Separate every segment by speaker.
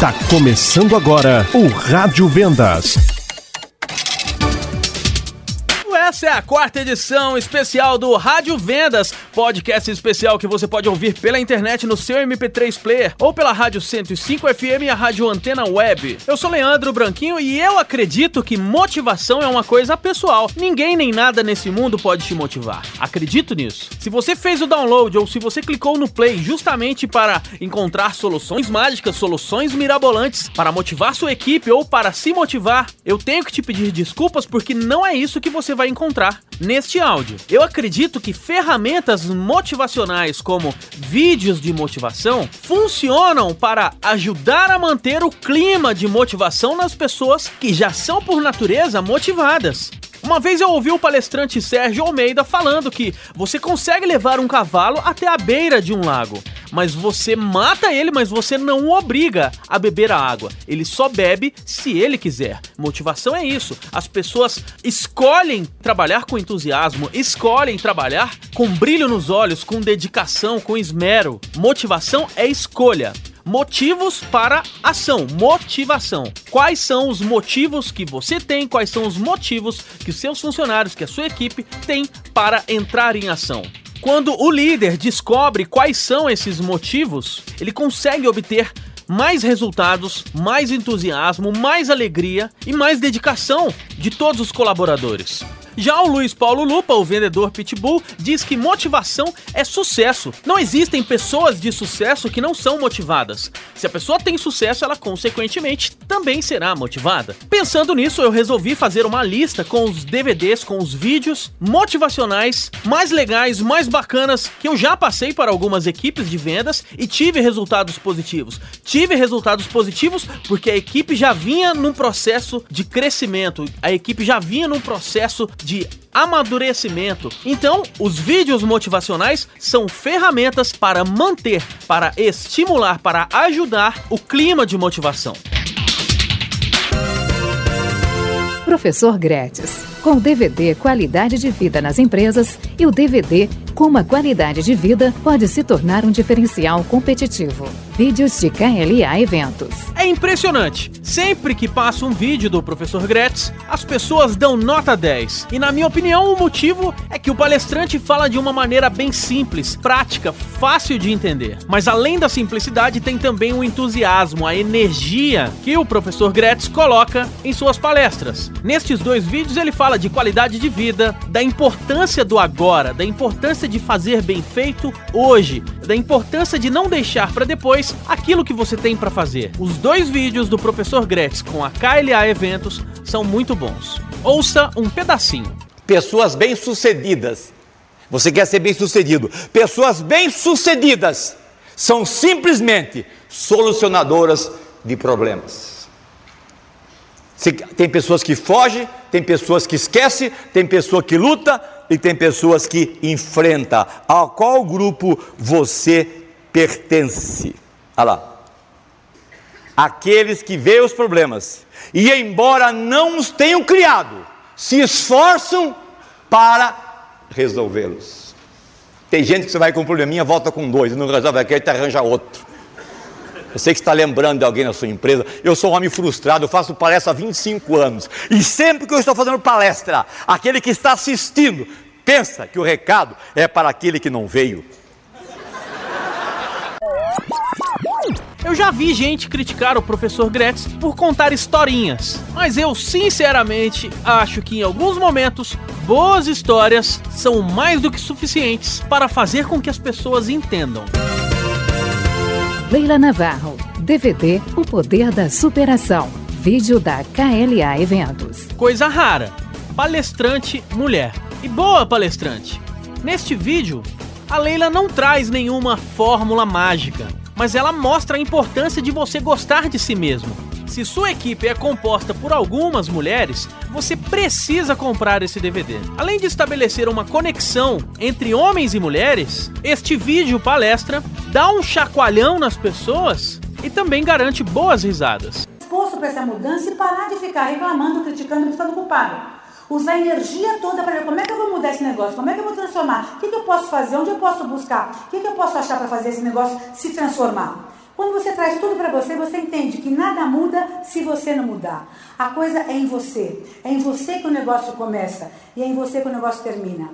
Speaker 1: Tá começando agora o Rádio Vendas.
Speaker 2: Essa é a quarta edição especial do Rádio Vendas, podcast especial que você pode ouvir pela internet no seu MP3 Player ou pela Rádio 105 FM e a Rádio Antena Web. Eu sou Leandro Branquinho e eu acredito que motivação é uma coisa pessoal. Ninguém nem nada nesse mundo pode te motivar. Acredito nisso. Se você fez o download ou se você clicou no play justamente para encontrar soluções mágicas, soluções mirabolantes para motivar sua equipe ou para se motivar, eu tenho que te pedir desculpas porque não é isso que você vai encontrar encontrar neste áudio. Eu acredito que ferramentas motivacionais como vídeos de motivação funcionam para ajudar a manter o clima de motivação nas pessoas que já são por natureza motivadas. Uma vez eu ouvi o palestrante Sérgio Almeida falando que você consegue levar um cavalo até a beira de um lago, mas você mata ele, mas você não o obriga a beber a água. Ele só bebe se ele quiser. Motivação é isso. As pessoas escolhem trabalhar com entusiasmo, escolhem trabalhar com brilho nos olhos, com dedicação, com esmero. Motivação é escolha. Motivos para ação, motivação. Quais são os motivos que você tem, quais são os motivos que seus funcionários, que a sua equipe tem para entrar em ação? Quando o líder descobre quais são esses motivos, ele consegue obter mais resultados, mais entusiasmo, mais alegria e mais dedicação de todos os colaboradores. Já o Luiz Paulo Lupa, o vendedor Pitbull, diz que motivação é sucesso. Não existem pessoas de sucesso que não são motivadas. Se a pessoa tem sucesso, ela consequentemente também será motivada. Pensando nisso, eu resolvi fazer uma lista com os DVDs, com os vídeos motivacionais mais legais, mais bacanas que eu já passei para algumas equipes de vendas e tive resultados positivos. Tive resultados positivos porque a equipe já vinha num processo de crescimento, a equipe já vinha num processo de amadurecimento. Então, os vídeos motivacionais são ferramentas para manter, para estimular, para ajudar o clima de motivação.
Speaker 3: Professor Grétis, com DVD Qualidade de Vida nas Empresas e o DVD Como a Qualidade de Vida pode se tornar um diferencial competitivo. Vídeos de KLA Eventos.
Speaker 2: É impressionante. Sempre que passa um vídeo do professor Gretz, as pessoas dão nota 10. E na minha opinião, o motivo é que o palestrante fala de uma maneira bem simples, prática, fácil de entender. Mas além da simplicidade, tem também o entusiasmo, a energia que o professor Gretz coloca em suas palestras. Nestes dois vídeos ele fala de qualidade de vida, da importância do agora, da importância de fazer bem feito hoje, da importância de não deixar para depois aquilo que você tem para fazer. Os dois vídeos do professor Gretz com a KLA Eventos são muito bons. Ouça um pedacinho.
Speaker 4: Pessoas bem-sucedidas. Você quer ser bem-sucedido? Pessoas bem-sucedidas são simplesmente solucionadoras de problemas. Tem pessoas que fogem, tem pessoas que esquecem, tem pessoa que luta e tem pessoas que enfrenta. A qual grupo você pertence? Olha lá. Aqueles que veem os problemas e, embora não os tenham criado, se esforçam para resolvê-los. Tem gente que você vai com um probleminha, volta com dois, não resolve aquele, te arranja outro. Sei que está lembrando de alguém na sua empresa. Eu sou um homem frustrado, eu faço palestra há 25 anos. E sempre que eu estou fazendo palestra, aquele que está assistindo pensa que o recado é para aquele que não veio.
Speaker 2: Eu já vi gente criticar o professor Gretz por contar historinhas, mas eu sinceramente acho que em alguns momentos boas histórias são mais do que suficientes para fazer com que as pessoas entendam.
Speaker 3: Leila Navarro, DVD O Poder da Superação, vídeo da KLA Eventos.
Speaker 2: Coisa rara, palestrante mulher. E boa palestrante. Neste vídeo, a Leila não traz nenhuma fórmula mágica mas ela mostra a importância de você gostar de si mesmo. Se sua equipe é composta por algumas mulheres, você precisa comprar esse DVD. Além de estabelecer uma conexão entre homens e mulheres, este vídeo palestra dá um chacoalhão nas pessoas e também garante boas risadas.
Speaker 5: Posso para essa mudança e parar de ficar reclamando, criticando e ficando culpado usar a energia toda para ver como é que eu vou mudar esse negócio, como é que eu vou transformar, o que, que eu posso fazer, onde eu posso buscar, o que, que eu posso achar para fazer esse negócio se transformar. Quando você traz tudo para você, você entende que nada muda se você não mudar. A coisa é em você. É em você que o negócio começa e é em você que o negócio termina.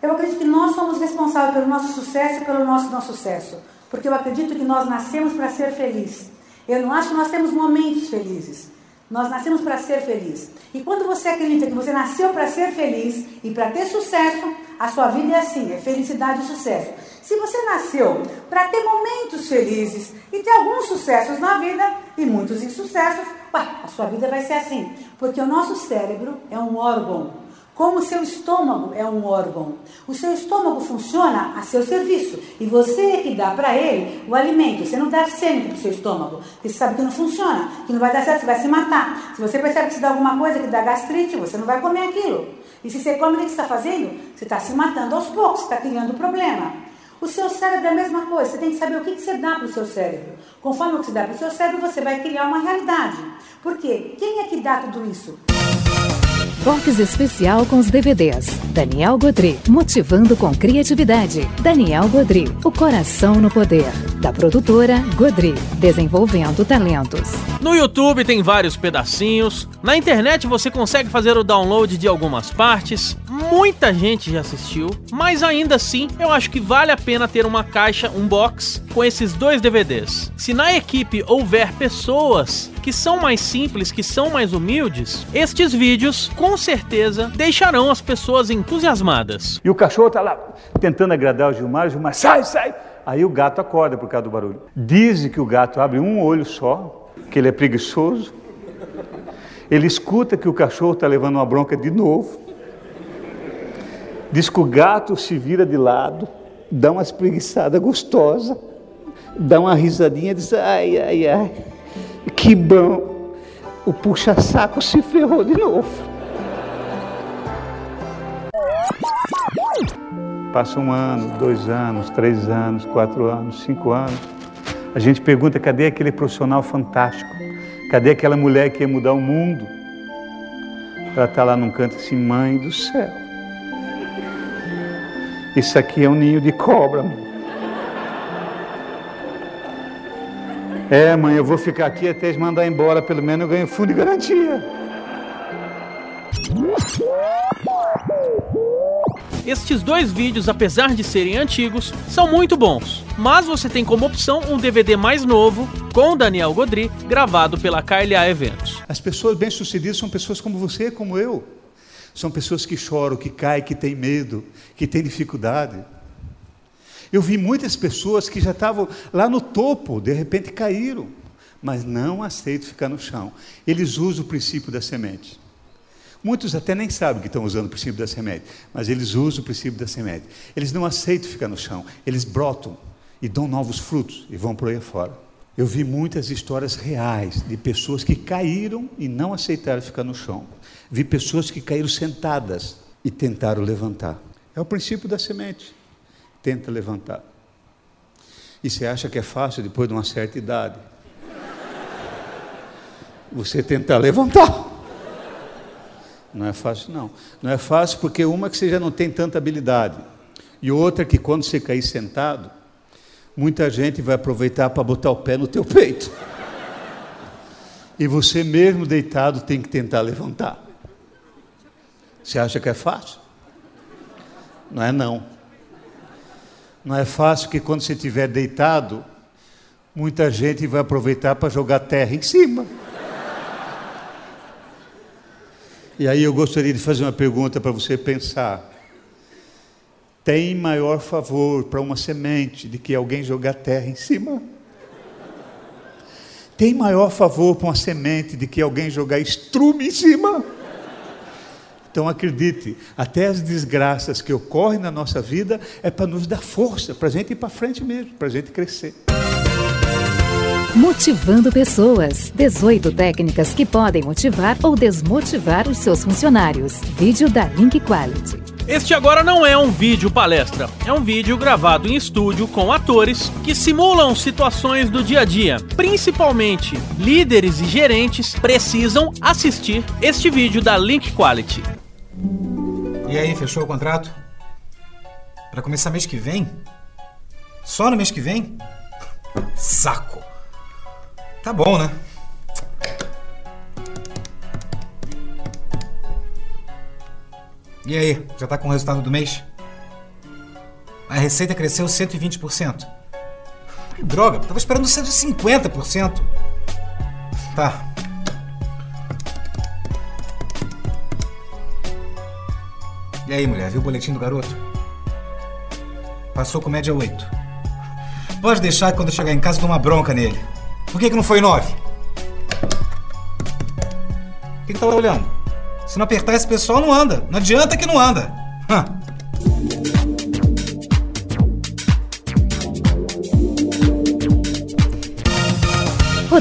Speaker 5: Eu acredito que nós somos responsáveis pelo nosso sucesso e pelo nosso não sucesso. Porque eu acredito que nós nascemos para ser felizes. Eu não acho que nós temos momentos felizes. Nós nascemos para ser felizes. E quando você acredita que você nasceu para ser feliz e para ter sucesso, a sua vida é assim, é felicidade e sucesso. Se você nasceu para ter momentos felizes e ter alguns sucessos na vida e muitos insucessos, a sua vida vai ser assim. Porque o nosso cérebro é um órgão como o seu estômago é um órgão. O seu estômago funciona a seu serviço e você é que dá para ele o alimento. Você não dá sempre para o seu estômago, porque você sabe que não funciona, que não vai dar certo, você vai se matar. Se você percebe que se dá alguma coisa que dá gastrite, você não vai comer aquilo. E se você come, o que você está fazendo? Você está se matando aos poucos, está criando problema. O seu cérebro é a mesma coisa, você tem que saber o que você dá para o seu cérebro. Conforme o que você dá para o seu cérebro, você vai criar uma realidade. Por quê? Quem é que dá tudo isso?
Speaker 3: Box especial com os DVDs. Daniel Godry, motivando com criatividade. Daniel Godry, o coração no poder. Da produtora Godry, desenvolvendo talentos.
Speaker 2: No YouTube tem vários pedacinhos. Na internet você consegue fazer o download de algumas partes. Muita gente já assistiu, mas ainda assim eu acho que vale a pena ter uma caixa, um box, com esses dois DVDs. Se na equipe houver pessoas que são mais simples, que são mais humildes, estes vídeos com certeza deixarão as pessoas entusiasmadas.
Speaker 6: E o cachorro tá lá tentando agradar o Gilmar, o Gilmar sai, sai. Aí o gato acorda por causa do barulho. Dizem que o gato abre um olho só, que ele é preguiçoso. Ele escuta que o cachorro está levando uma bronca de novo. Diz que o gato se vira de lado, dá uma espreguiçada gostosa, dá uma risadinha e diz: ai, ai, ai, que bom. O puxa-saco se ferrou de novo. Passa um ano, dois anos, três anos, quatro anos, cinco anos. A gente pergunta: cadê aquele profissional fantástico? Cadê aquela mulher que ia mudar o mundo? Ela está lá num canto assim, mãe do céu. Isso aqui é um ninho de cobra. Mãe. É, mãe, eu vou ficar aqui até eles mandar embora, pelo menos eu ganho fundo de garantia.
Speaker 2: Estes dois vídeos, apesar de serem antigos, são muito bons. Mas você tem como opção um DVD mais novo, com Daniel Godry, gravado pela KLA Eventos.
Speaker 6: As pessoas bem-sucedidas são pessoas como você, como eu. São pessoas que choram, que caem, que têm medo, que têm dificuldade. Eu vi muitas pessoas que já estavam lá no topo, de repente caíram, mas não aceitam ficar no chão. Eles usam o princípio da semente. Muitos até nem sabem que estão usando o princípio da semente, mas eles usam o princípio da semente. Eles não aceitam ficar no chão, eles brotam e dão novos frutos e vão por aí fora. Eu vi muitas histórias reais de pessoas que caíram e não aceitaram ficar no chão. Vi pessoas que caíram sentadas e tentaram levantar. É o princípio da semente. Tenta levantar. E você acha que é fácil depois de uma certa idade? Você tentar levantar. Não é fácil, não. Não é fácil porque uma que você já não tem tanta habilidade. E outra que quando você cair sentado, muita gente vai aproveitar para botar o pé no teu peito. E você mesmo deitado tem que tentar levantar. Você acha que é fácil? Não é não. Não é fácil que quando você estiver deitado, muita gente vai aproveitar para jogar terra em cima. E aí eu gostaria de fazer uma pergunta para você pensar. Tem maior favor para uma semente de que alguém jogar terra em cima? Tem maior favor para uma semente de que alguém jogar estrume em cima? Então acredite, até as desgraças que ocorrem na nossa vida é para nos dar força, para a gente ir para frente mesmo, para a gente crescer.
Speaker 3: Motivando pessoas. 18 técnicas que podem motivar ou desmotivar os seus funcionários. Vídeo da Link Quality.
Speaker 2: Este agora não é um vídeo palestra, é um vídeo gravado em estúdio com atores que simulam situações do dia a dia. Principalmente, líderes e gerentes precisam assistir este vídeo da Link Quality.
Speaker 7: E aí, fechou o contrato? Para começar mês que vem? Só no mês que vem? Saco. Tá bom, né? E aí, já tá com o resultado do mês? A receita cresceu 120%. Que droga, tava esperando 150%. Tá. E aí, mulher, viu o boletim do garoto? Passou com média 8. Pode deixar que quando eu chegar em casa eu dou uma bronca nele. Por que, que não foi 9? O que, que tá olhando? Se não apertar esse pessoal, não anda. Não adianta que não anda.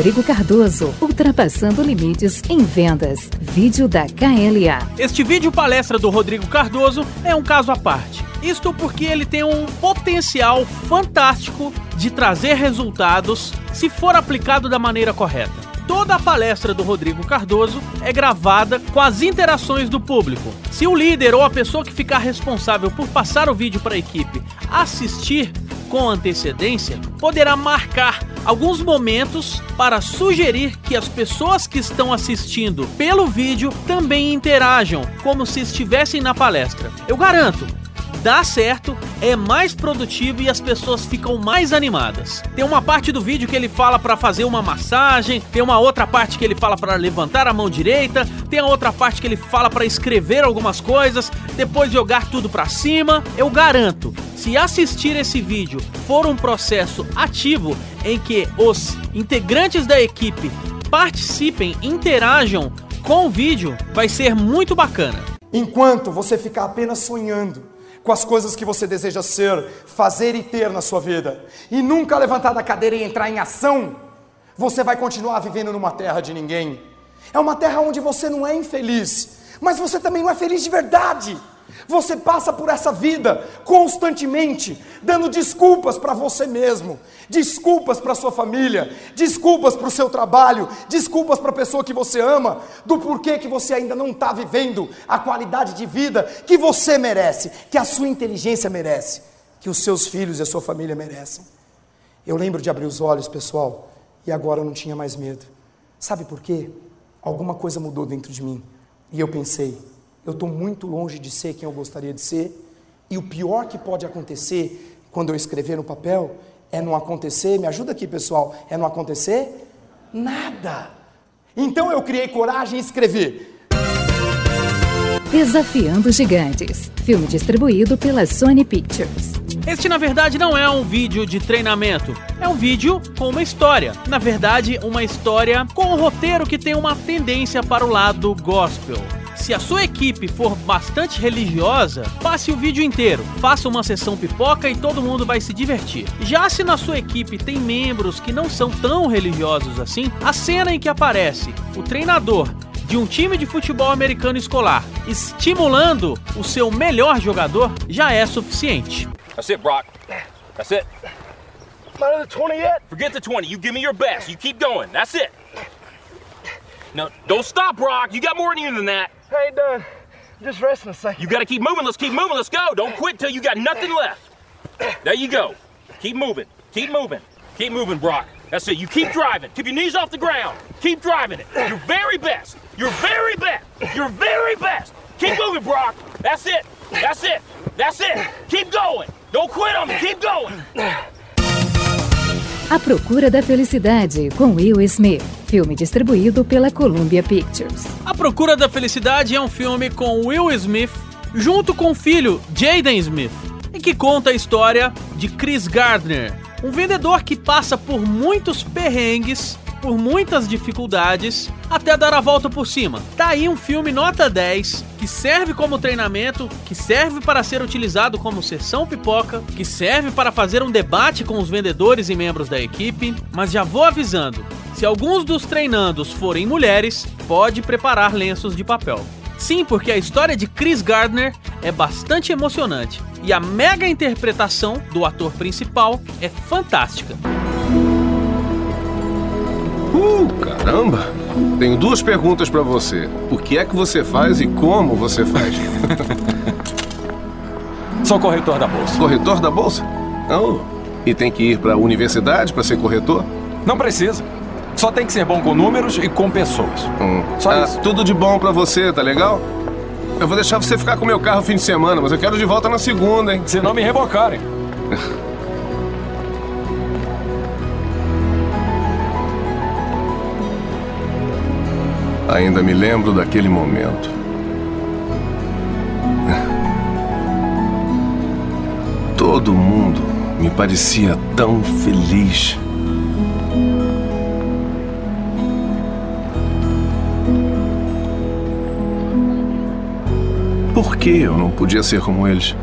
Speaker 3: Rodrigo Cardoso, ultrapassando limites em vendas. Vídeo da KLA.
Speaker 2: Este vídeo palestra do Rodrigo Cardoso é um caso à parte. Isto porque ele tem um potencial fantástico de trazer resultados se for aplicado da maneira correta. Toda a palestra do Rodrigo Cardoso é gravada com as interações do público. Se o líder ou a pessoa que ficar responsável por passar o vídeo para a equipe assistir com antecedência, poderá marcar alguns momentos para sugerir que as pessoas que estão assistindo pelo vídeo também interajam, como se estivessem na palestra. Eu garanto, dá certo, é mais produtivo e as pessoas ficam mais animadas. Tem uma parte do vídeo que ele fala para fazer uma massagem, tem uma outra parte que ele fala para levantar a mão direita, tem a outra parte que ele fala para escrever algumas coisas, depois jogar tudo para cima. Eu garanto, se assistir esse vídeo for um processo ativo em que os integrantes da equipe participem, interajam com o vídeo, vai ser muito bacana.
Speaker 8: Enquanto você ficar apenas sonhando com as coisas que você deseja ser, fazer e ter na sua vida, e nunca levantar da cadeira e entrar em ação, você vai continuar vivendo numa terra de ninguém. É uma terra onde você não é infeliz, mas você também não é feliz de verdade. Você passa por essa vida constantemente dando desculpas para você mesmo, desculpas para sua família, desculpas para o seu trabalho, desculpas para a pessoa que você ama, do porquê que você ainda não está vivendo a qualidade de vida que você merece, que a sua inteligência merece, que os seus filhos e a sua família merecem. Eu lembro de abrir os olhos, pessoal, e agora eu não tinha mais medo. Sabe por quê? Alguma coisa mudou dentro de mim. E eu pensei, eu estou muito longe de ser quem eu gostaria de ser, e o pior que pode acontecer quando eu escrever no papel é não acontecer, me ajuda aqui pessoal, é não acontecer nada. Então eu criei coragem e escrevi.
Speaker 3: Desafiando Gigantes. Filme distribuído pela Sony Pictures.
Speaker 2: Este, na verdade, não é um vídeo de treinamento. É um vídeo com uma história. Na verdade, uma história com um roteiro que tem uma tendência para o lado gospel. Se a sua equipe for bastante religiosa, passe o vídeo inteiro, faça uma sessão pipoca e todo mundo vai se divertir. Já se na sua equipe tem membros que não são tão religiosos assim, a cena em que aparece o treinador de um time de futebol americano escolar estimulando o seu melhor jogador já é suficiente.
Speaker 9: That's it, Brock. That's it.
Speaker 10: Not at the 20 yet.
Speaker 9: Forget the 20. You give me your best. You keep going. That's it. No, don't stop, Brock. You got more in you than that.
Speaker 10: I ain't done. Just resting a second.
Speaker 9: You got to keep moving. Let's keep moving. Let's go. Don't quit till you got nothing left. There you go. Keep moving. Keep moving. Keep moving, Brock. That's it. You keep driving. Keep your knees off the ground. Keep driving it. Your very best. Your very best. Your very best. Keep moving, Brock. That's it. That's it. That's it. Keep going. Don't quit on me. Keep going.
Speaker 3: A Procura da Felicidade, com Will Smith. Filme distribuído pela Columbia Pictures.
Speaker 2: A Procura da Felicidade é um filme com Will Smith junto com o filho Jaden Smith e que conta a história de Chris Gardner, um vendedor que passa por muitos perrengues, por muitas dificuldades, até dar a volta por cima. Tá aí um filme nota 10 que serve como treinamento, que serve para ser utilizado como sessão pipoca, que serve para fazer um debate com os vendedores e membros da equipe, mas já vou avisando, se alguns dos treinandos forem mulheres, pode preparar lenços de papel. Sim, porque a história de Chris Gardner é bastante emocionante e a mega interpretação do ator principal é fantástica.
Speaker 11: Uh, caramba! Tenho duas perguntas pra você. O que é que você faz e como você faz?
Speaker 12: Sou corretor da bolsa.
Speaker 11: Corretor da bolsa? Oh, E tem que ir pra universidade pra ser corretor?
Speaker 12: Não precisa. Só tem que ser bom com números e com pessoas.
Speaker 11: Hum.
Speaker 12: Só
Speaker 11: Ah,
Speaker 12: isso.
Speaker 11: Tudo de bom pra você, tá legal? Eu vou deixar você ficar com meu carro fim de semana, mas eu quero de volta na segunda, hein?
Speaker 12: Se não me rebocarem.
Speaker 11: Ainda me lembro daquele momento. Todo mundo me parecia tão feliz. Por que eu não podia ser como eles?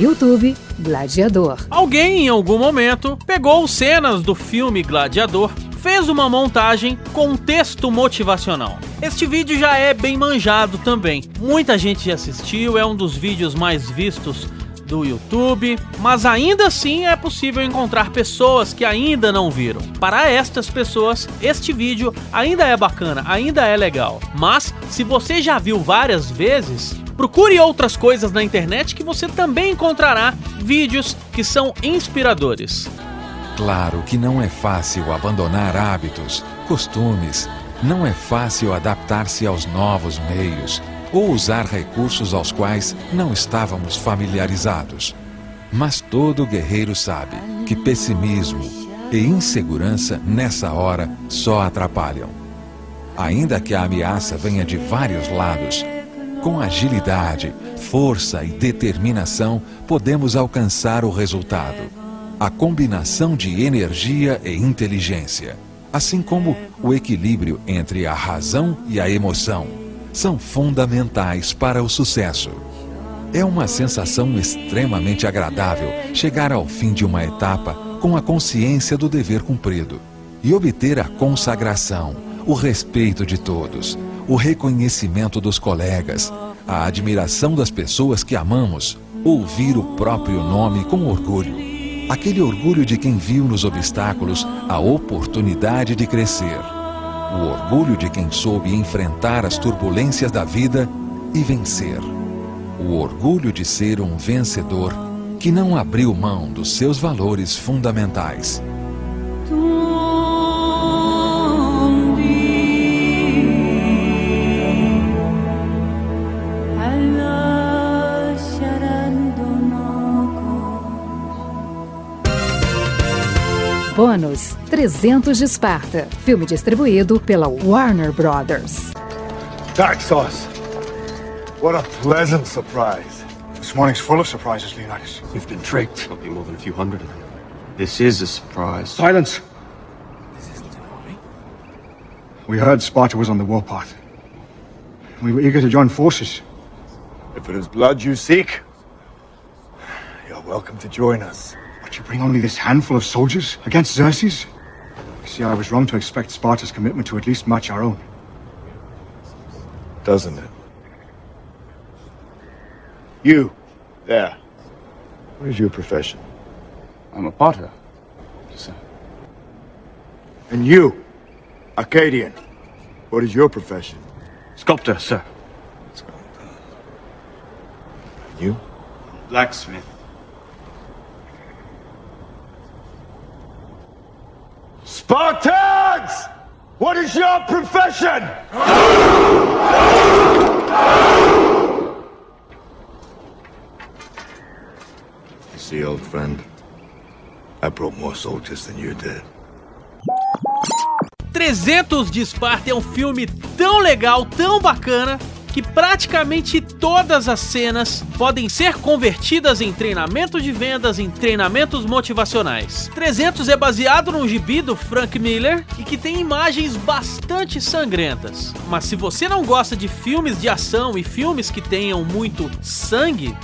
Speaker 3: YouTube Gladiador.
Speaker 2: Alguém, em algum momento, pegou cenas do filme Gladiador, fez uma montagem com texto motivacional. Este vídeo já é bem manjado também. Muita gente já assistiu, é um dos vídeos mais vistos do YouTube, mas ainda assim é possível encontrar pessoas que ainda não viram. Para estas pessoas, este vídeo ainda é bacana, ainda é legal. Mas se você já viu várias vezes, procure outras coisas na internet que você também encontrará vídeos que são inspiradores.
Speaker 13: Claro que não é fácil abandonar hábitos, costumes, não é fácil adaptar-se aos novos meios ou usar recursos aos quais não estávamos familiarizados. Mas todo guerreiro sabe que pessimismo e insegurança nessa hora só atrapalham. Ainda que a ameaça venha de vários lados, com agilidade, força e determinação podemos alcançar o resultado. A combinação de energia e inteligência, assim como o equilíbrio entre a razão e a emoção, são fundamentais para o sucesso. É uma sensação extremamente agradável chegar ao fim de uma etapa com a consciência do dever cumprido e obter a consagração, o respeito de todos, o reconhecimento dos colegas, a admiração das pessoas que amamos, ouvir o próprio nome com orgulho. Aquele orgulho de quem viu nos obstáculos a oportunidade de crescer. O orgulho de quem soube enfrentar as turbulências da vida e vencer. O orgulho de ser um vencedor que não abriu mão dos seus valores fundamentais.
Speaker 3: Bônus 300 de Esparta. Filme distribuído pela Warner Brothers.
Speaker 14: Dark sauce. What a pleasant surprise. This morning's full of surprises, Leonidas.
Speaker 15: We've been tricked. There'll be more than a few hundred of them. This is a surprise.
Speaker 14: Silence. We heard Sparta was on the warpath. We were eager to join forces. If it is blood you seek, you're welcome to join us. But you bring only this handful of soldiers against Xerxes? You see, I was wrong to expect Sparta's commitment to at least match our own.
Speaker 15: Doesn't it?
Speaker 14: You, there.
Speaker 15: What is your profession?
Speaker 14: I'm a potter. Sir. And you, Arcadian. What is your profession?
Speaker 15: Sculptor, sir. You?
Speaker 14: Blacksmith.
Speaker 15: What is your profession?
Speaker 14: You see, old friend, I brought more soldiers than you did.
Speaker 2: 300 de Esparta é um filme tão legal, tão bacana, que praticamente todas as cenas podem ser convertidas em treinamento de vendas, em treinamentos motivacionais. 300 é baseado num gibi do Frank Miller e que tem imagens bastante sangrentas. Mas se você não gosta de filmes de ação e filmes que tenham muito sangue,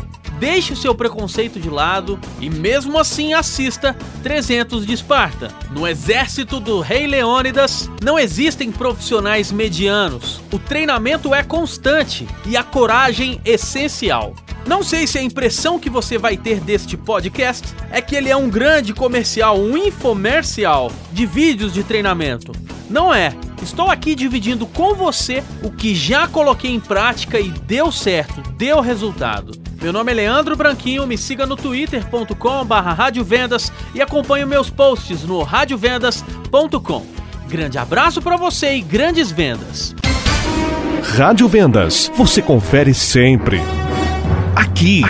Speaker 2: Deixe o seu preconceito de lado e mesmo assim assista 300 de Esparta. No exército do rei Leônidas não existem profissionais medianos. O treinamento é constante e a coragem essencial. Não sei se a impressão que você vai ter deste podcast é que ele é um grande comercial, um infomercial de vídeos de treinamento. Não é. Estou aqui dividindo com você o que já coloquei em prática e deu certo, deu resultado. Meu nome é Leandro Branquinho, me siga no twitter.com/radiovendas e acompanhe meus posts no radiovendas.com. Grande abraço para você e grandes vendas.
Speaker 1: Rádio Vendas, você confere sempre. Aqui.